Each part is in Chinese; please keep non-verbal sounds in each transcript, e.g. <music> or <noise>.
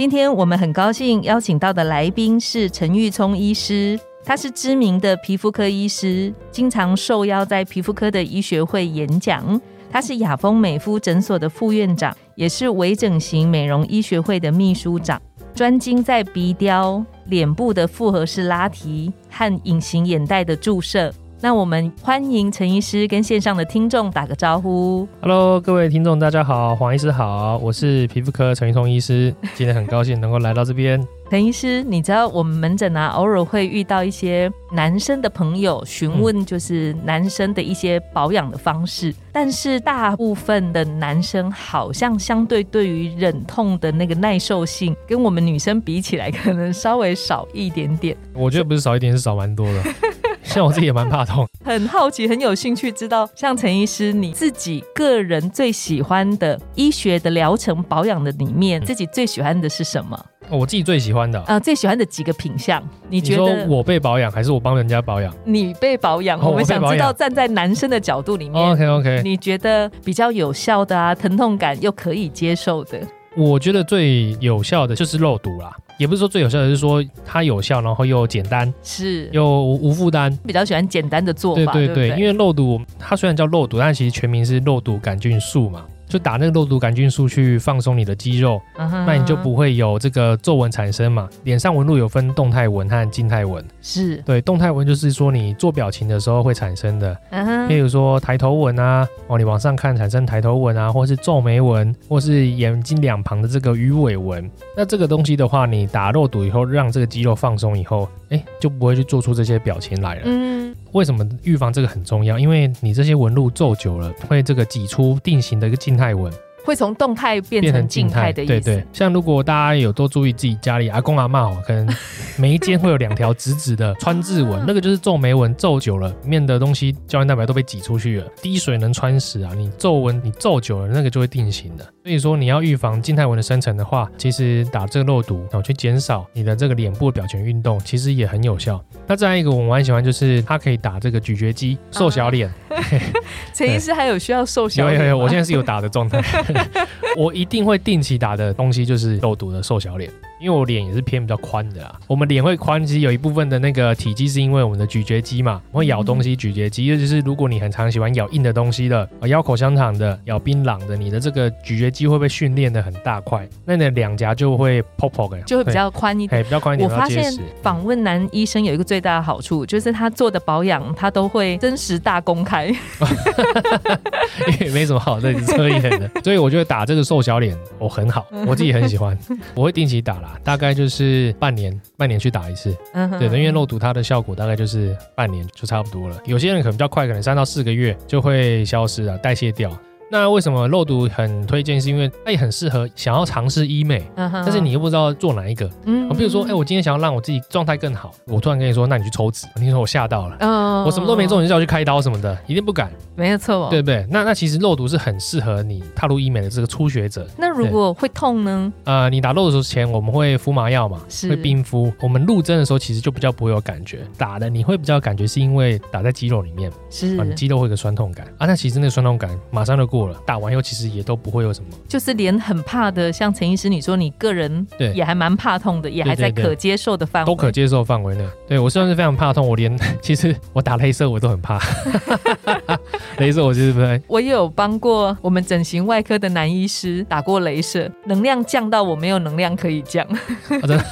今天我们很高兴邀请到的来宾是陈玉聪医师，他是知名的皮肤科医师，经常受邀在皮肤科的医学会演讲。他是雅风美肤诊所的副院长，也是微整形美容医学会的秘书长，专精在鼻雕、脸部的复合式拉提和隐形眼袋的注射。那我们欢迎陈医师跟线上的听众打个招呼。Hello，各位听众，大家好，黄医师好，我是皮肤科陈玉松医师，今天很高兴能够来到这边。<laughs> 陈医师，你知道我们门诊啊，偶尔会遇到一些男生的朋友询问，就是男生的一些保养的方式，但是大部分的男生好像相对对于忍痛的那个耐受性，跟我们女生比起来，可能稍微少一点点。我觉得不是少一点，是少蛮多的。<laughs> 像我自己也蛮怕痛，<laughs> 很好奇，很有兴趣知道，像陈医师你自己个人最喜欢的医学的疗程保养的里面，自己最喜欢的是什么？哦我自己最喜欢的。啊、啊、最喜欢的几个品相，你觉得？我被保养还是我帮人家保养？你被保养？哦我们想知道站在男生的角度里面，？OK OK，你觉得比较有效的啊，疼痛感又可以接受的，我觉得最有效的就是肉毒啦，也不是说最有效的，是说它有效，然后又简单是又无无负担。比较喜欢简单的做法，对对不对？因为肉毒它虽然叫肉毒，但其实全名是肉毒杆菌素嘛，就打那个肉毒杆菌素去放松你的肌肉，那你就不会有这个皱纹产生嘛。脸上纹路有分动态纹和静态纹，是，对，动态纹就是说你做表情的时候会产生的，嗯哼例如说抬头纹啊，哦，你往上看产生抬头纹啊，或是皱眉纹，或是眼睛两旁的这个鱼尾纹。那这个东西的话，你打肉毒以后，让这个肌肉放松以后，哎，就不会去做出这些表情来了。嗯，为什么预防这个很重要？因为你这些纹路皱久了，会这个挤出定型的一个静态纹。会从动态变成静态的意思，对对，像如果大家有多注意自己家里阿公阿妈哦，可能每一间会有两条直直的川字纹，那个就是皱眉纹，皱久了，里面的东西胶原蛋白都被挤出去了，滴水能穿石啊，你皱纹你皱久了，那个就会定型的。所以说你要预防静态纹的生成的话，其实打这个肉毒，然后去减少你的这个脸部的表情运动，其实也很有效。那再一个我蛮喜欢，就是它可以打这个咀嚼肌，瘦小脸。<laughs> 陈医师还有需要瘦小有有有，我现在是有打的状态。<laughs> <laughs> <laughs> 我一定会定期打的东西就是肉毒的瘦小脸，因为我脸也是偏比较宽的啦。我们脸会宽，其实有一部分的那个体积是因为我们的咀嚼肌嘛，会咬东西，咀嚼肌，尤其是如果你很常喜欢咬硬的东西的，啊咬口香糖的，咬槟榔的，你的这个咀嚼肌会被训练的很大块，那你的两颊就会 pop pop 的，就会比较宽一点。哎比较宽一点，我发现。访问男医生有一个最大的好处，就是他做的保养他都会真实大公开。<laughs> 因为没什么好在遮掩的，所以我觉得打这个瘦小脸我、很好，我自己很喜欢，我会定期打啦，大概就是半年半年去打一次，嗯哼。对的，因为肉毒它的效果大概就是半年就差不多了，有些人可能比较快，可能三到四个月就会消失啊，代谢掉。那为什么肉毒很推荐？是因为它也很适合想要尝试医美，但是你又不知道做哪一个。嗯比如说，哎、我今天想要让我自己状态更好，我突然跟你说，那你去抽脂，你说我吓到了。嗯我什么都没做，你就叫我去开刀什么的，一定不敢。没有错。对不对？那那其实肉毒是很适合你踏入医美的这个初学者。那如果会痛呢？呃，你打肉毒之前我们会敷麻药嘛，是会冰敷。我们入针的时候其实就比较不会有感觉，打的你会比较感觉是因为打在肌肉里面，是肌肉会有个酸痛感啊。那其实那个酸痛感马上就过了，打完以后其实也都不会有什么。就是连很怕的，像陈医师你说，你个人对也还蛮怕痛的，也还在可接受的范围，都可接受范围内，对我算是非常怕痛，我连 <laughs> 其实我打镭射我都很怕，<laughs> 镭射我其实不太 <laughs> 我也有帮过我们整形外科的男医师打过镭射，能量降到我没有能量可以降。啊真的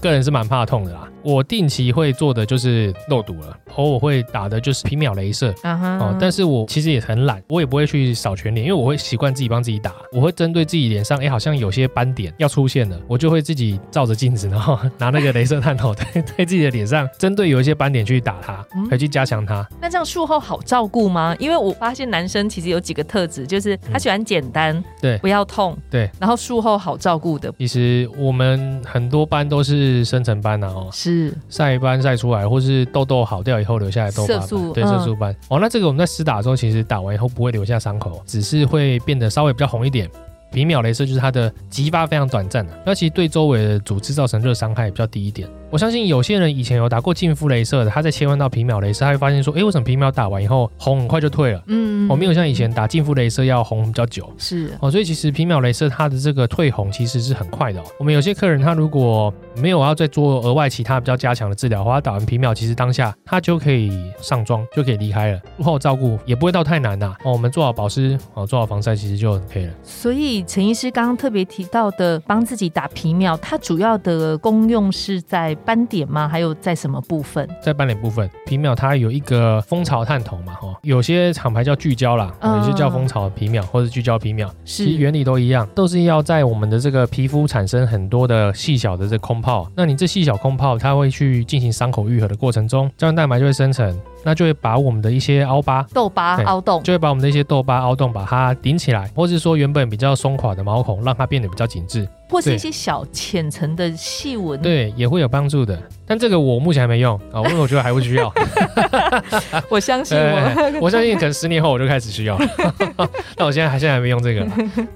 个人是蛮怕痛的啦。我定期会做的就是肉毒了，偶尔会打的就是皮秒镭射。啊哈哦，但是我其实也很懒，我也不会去扫全脸，因为我会习惯自己帮自己打。我会针对自己脸上，哎，好像有些斑点要出现了，我就会自己照着镜子，然后 <laughs> 拿那个镭射探头 <laughs> 对对自己的脸上，针对有一些斑点去打它，嗯可以去加强它。那这样术后好照顾吗？因为我发现男生其实有几个特质，就是他喜欢简单，对不要痛，对，然后术后好照顾的，其实我们很多斑都是深层斑啊，哦，是晒斑晒出来，或是痘痘好掉以后留下来的痘疤色素斑，对嗯色素斑。哦，那这个我们在施打的时候，其实打完以后不会留下伤口，只是会变得稍微比较红一点。皮秒镭射就是它的激发非常短暂的，那其实对周围的组织造成热伤害比较低一点。我相信有些人以前有打过净肤镭射的，他在切换到皮秒镭射，他会发现说，诶，为什么皮秒打完以后红很快就退了？嗯哦，没有像以前打净肤镭射要红比较久。是哦，所以其实皮秒镭射它的这个退红其实是很快的、哦。我们有些客人他如果没有要再做额外其他比较加强的治疗的话，他打完皮秒其实当下他就可以上妆，就可以离开了。术后照顾也不会到太难呐、哦，我们做好保湿，哦，做好防晒其实就很可以了。所以陈医师刚刚特别提到的帮自己打皮秒，它主要的功用是在斑点吗？还有在什么部分？在斑点部分，皮秒它有一个蜂巢探头嘛，哈、哦，有些厂牌叫聚焦啦，哦有些叫蜂巢皮秒或者聚焦皮秒，其实是原理都一样，都是要在我们的这个皮肤产生很多的细小的这空泡。那你这细小空泡，它会去进行伤口愈合的过程中，胶原蛋白就会生成，那就会把我们的一些凹疤。痘疤凹洞，就会把我们的一些痘疤、凹洞把它顶起来，或是说原本比较松垮的毛孔，让它变得比较紧致，或是一些小浅层的细纹。，对，也会有帮助的。但这个我目前还没用啊，因为我觉得还不需要。<laughs> 我相信我。哎我相信可能十年后我就开始需要，<laughs> <laughs> 但我现在还现在还没用这个，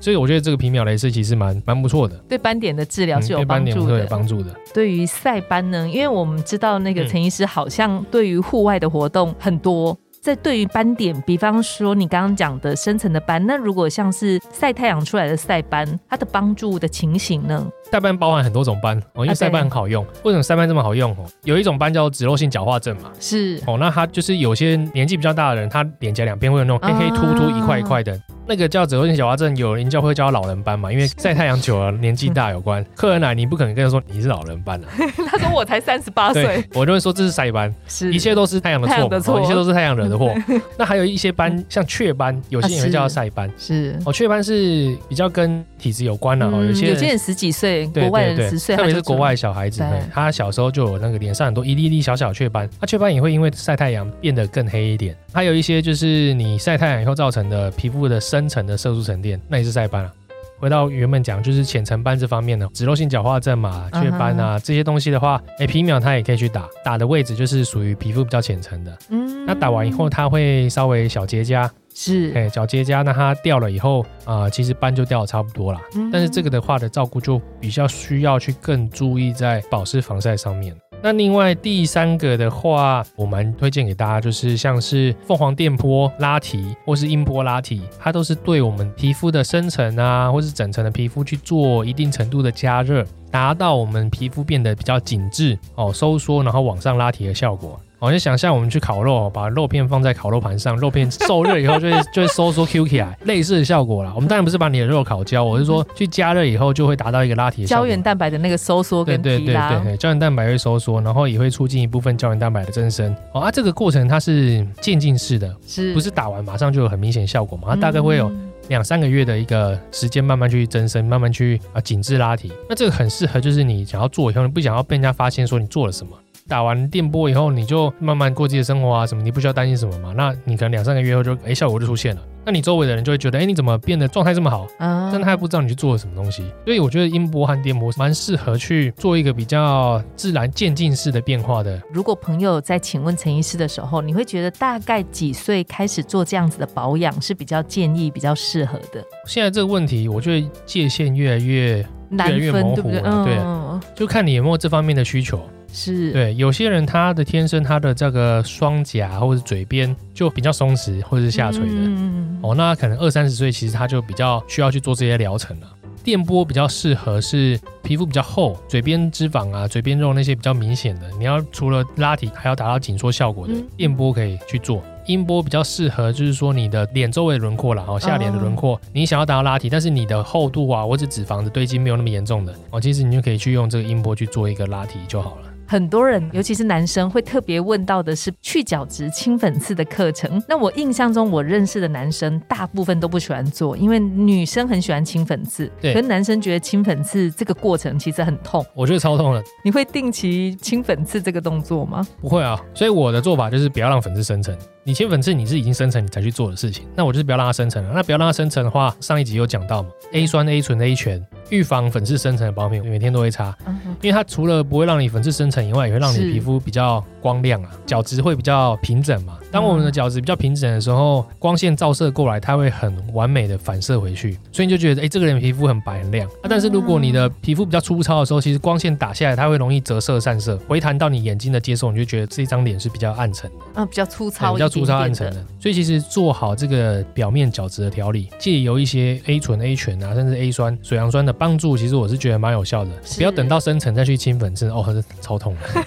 所以我觉得这个皮秒镭射其实蛮蛮不错的，对斑点的治疗是有帮助的点会有。帮助的。对于晒斑呢，因为我们知道那个嗯陈医师好像对于户外的活动很多。在对于斑点，比方说你刚刚讲的深层的斑，那如果像是晒太阳出来的晒斑，它的帮助的情形呢？晒斑包含很多种斑哦，因为啊晒斑很好用。为什么晒斑这么好用哦？有一种斑叫脂漏性角化症嘛，是哦，那它就是有些年纪比较大的人，他脸颊两边会有那种黑黑突突一块一块的，那个叫脂漏性角化症，有人叫会叫老人斑嘛，因为晒太阳久了，年纪大有关。客人来，你不可能跟他说你是老人斑啊，他说我才三十八岁，，我就会说这是晒斑，是一切都是太阳的错一切都是太阳惹的祸。<laughs> 那还有一些斑，像雀斑，有些人会叫它晒斑。是。哦，雀斑是比较跟体质有关的哦，有些嗯有些人十几岁，对国外对对人十岁，特别是国外小孩子，对对他小时候就有那个脸上很多一粒粒小小的雀斑，那雀斑也会因为晒太阳变得更黑一点。还有一些就是你晒太阳以后造成的皮肤的深层的色素沉淀，那也是晒斑啊。回到原本讲，就是浅层斑这方面呢，脂漏性角化症嘛、雀斑啊、这些东西的话，哎，皮秒它也可以去打，打的位置就是属于皮肤比较浅层的。嗯那打完以后，它会稍微小结痂，是，哎，小结痂，那它掉了以后啊、其实斑就掉的差不多啦。嗯但是这个的话的照顾就比较需要去更注意在保湿防晒上面。那另外第三个的话，我蛮推荐给大家，就是像是凤凰电波拉提或是音波拉提，它都是对我们皮肤的深层啊，或是整层的皮肤去做一定程度的加热，达到我们皮肤变得比较紧致哦，收缩，然后往上拉提的效果。哦，就想象我们去烤肉，把肉片放在烤肉盘上，肉片受热以后就会 <laughs> 就会收缩 Q 起来，类似的效果啦。我们当然不是把你的肉烤焦，我是说去加热以后就会达到一个拉提的效果。胶原蛋白的那个收缩跟对对对对对，胶原蛋白会收缩，然后也会促进一部分胶原蛋白的增生。哦啊，这个过程它是渐进式的，是不是打完马上就有很明显效果嘛？它大概会有嗯两三个月的一个时间，慢慢去增生，慢慢去啊紧致拉提。那这个很适合，就是你想要做以后，你不想要被人家发现说你做了什么。打完电波以后，你就慢慢过自己的生活啊，什么你不需要担心什么嘛。那你可能两三个月后就哎效果就出现了，那你周围的人就会觉得哎你怎么变得状态这么好？啊但他还不知道你去做了什么东西，所以我觉得音波和电波蛮适合去做一个比较自然渐进式的变化的。如果朋友在请问陈医师的时候，你会觉得大概几岁开始做这样子的保养是比较建议、比较适合的？现在这个问题，我觉得界限越来越难越分对不对？模糊了对嗯，就看你有没有这方面的需求。是，对，有些人他的天生他的这个双颊或者嘴边就比较松弛或者是下垂的，嗯哦，那可能二三十岁其实他就比较需要去做这些疗程了。电波比较适合是皮肤比较厚、嘴边脂肪啊、嘴边肉那些比较明显的。你要除了拉提，还要达到紧缩效果的嗯电波可以去做。音波比较适合，就是说你的脸周围的轮廓啦，哦，下脸的轮廓，你想要达到拉提，但是你的厚度啊或者脂肪的堆积没有那么严重的，哦，其实你就可以去用这个音波去做一个拉提就好了。很多人，尤其是男生，会特别问到的是去角质、清粉刺的课程。那我印象中，我认识的男生大部分都不喜欢做，因为女生很喜欢清粉刺，对可是男生觉得清粉刺这个过程其实很痛。我觉得超痛的，你会定期清粉刺这个动作吗？不会啊，所以我的做法就是不要让粉刺生成。你清粉刺你是已经生成你才去做的事情，那我就是不要让它生成了。那不要让它生成的话，上一集有讲到嘛，A 酸、A 醇、A 醛，预防粉刺生成的保养品每天都会擦，嗯，因为它除了不会让你粉刺生成以外，也会让你皮肤比较光亮啊，角质会比较平整嘛。当我们的角质比较平整的时候，光线照射过来，它会很完美的反射回去，所以你就觉得，哎、这个人皮肤很白很亮。啊，但是如果你的皮肤比较粗糙的时候，其实光线打下来，它会容易折射散射，回弹到你眼睛的接受，你就觉得这张脸是比较暗沉的。啊，比较粗对糙，比较粗糙暗沉的。。所以其实做好这个表面角质的调理，借由一些 A 醇、A 醛啊，甚至 A 酸、水杨酸的帮助，其实我是觉得蛮有效的。不要等到深层再去清粉刺，哦，这超痛的。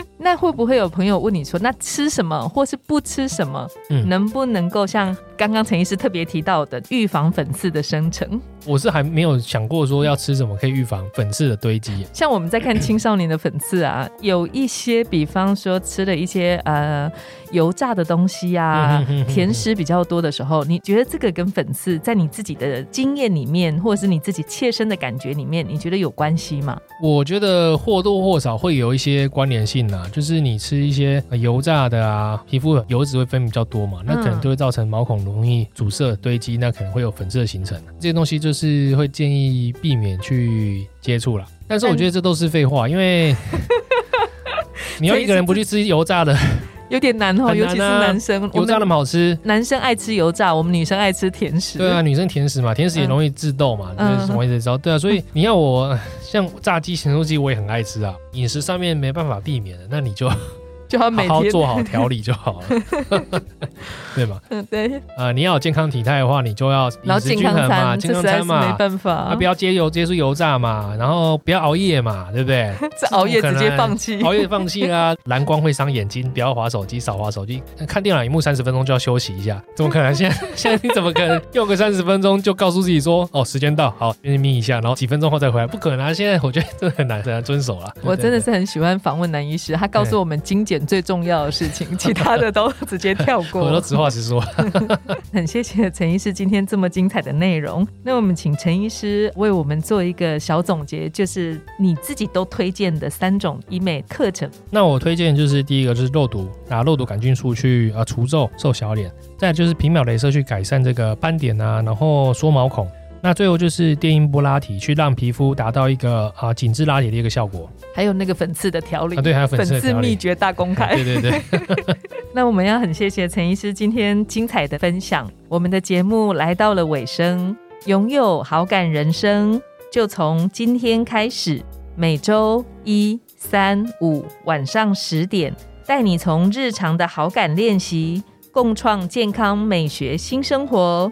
<laughs> 那会不会有朋友问你说，那吃什么或是不吃什么，嗯。能不能够像刚刚陈医师特别提到的，预防粉刺的生成？我是还没有想过说要吃什么可以预防粉刺的堆积。像我们在看青少年的粉刺啊，有一些，比方说吃了一些呃油炸的东西啊甜食比较多的时候，你觉得这个跟粉刺在你自己的经验里面，或者是你自己切身的感觉里面，你觉得有关系吗？我觉得或多或少会有一些关联性啦，就是你吃一些呃油炸的啊，皮肤油脂会分泌比较多嘛，那可能嗯就会造成毛孔容易阻塞堆积，那可能会有粉刺的形成。这些东西就是会建议避免去接触了。但是我觉得这都是废话，因为 <laughs> 你要一个人不去吃油炸的，有点难哦，尤其是男生，油炸那么好吃。男生爱吃油炸，我们女生爱吃甜食。对啊，女生甜食嘛，甜食也容易致痘嘛，嗯这是容易致痘。对啊，所以你要我像炸鸡、咸酥鸡，我也很爱吃啊。饮食上面没办法避免的，那你就就要每天好好做好调理就好了，<laughs> 对吗？嗯，对，啊，你要有健康体态的话，你就要饮食均衡嘛，餐，健康餐嘛。没办法啊，不要接油接触油炸嘛，然后不要熬夜嘛，对不对？<laughs> 这熬夜直接放弃。<laughs> 熬夜放弃啦，蓝光会伤眼睛，不要划手机，少划手机。看电脑荧幕三十分钟就要休息一下，怎么可能？现在现在你怎么可能用个三十分钟就告诉自己说，哦，时间到，好，眯眯一下，然后几分钟后再回来？不可能啊！现在我觉得真的很难很难遵守了。我真的是很喜欢访问男医师，他告诉我们精简最重要的事情，其他的都 <laughs> 直接跳过我都过。实话实说。<laughs> 很谢谢陈医师今天这么精彩的内容。那我们请陈医师为我们做一个小总结，就是你自己都推荐的三种医美课程。那我推荐就是第一个就是肉毒，拿肉毒杆菌素去啊除皱瘦小脸，再来就是皮秒镭射去改善这个斑点啊，然后缩毛孔。那最后就是电音波拉提，去让皮肤达到一个啊紧致拉提的一个效果还有那个粉刺的调理，啊，对，还有粉刺秘诀大公开。对对对，<laughs> 那我们要很谢谢陈医师今天精彩的分享。我们的节目来到了尾声，拥有好感人生就从今天开始，每周一、三、五晚上十点，带你从日常的好感练习，共创健康美学新生活。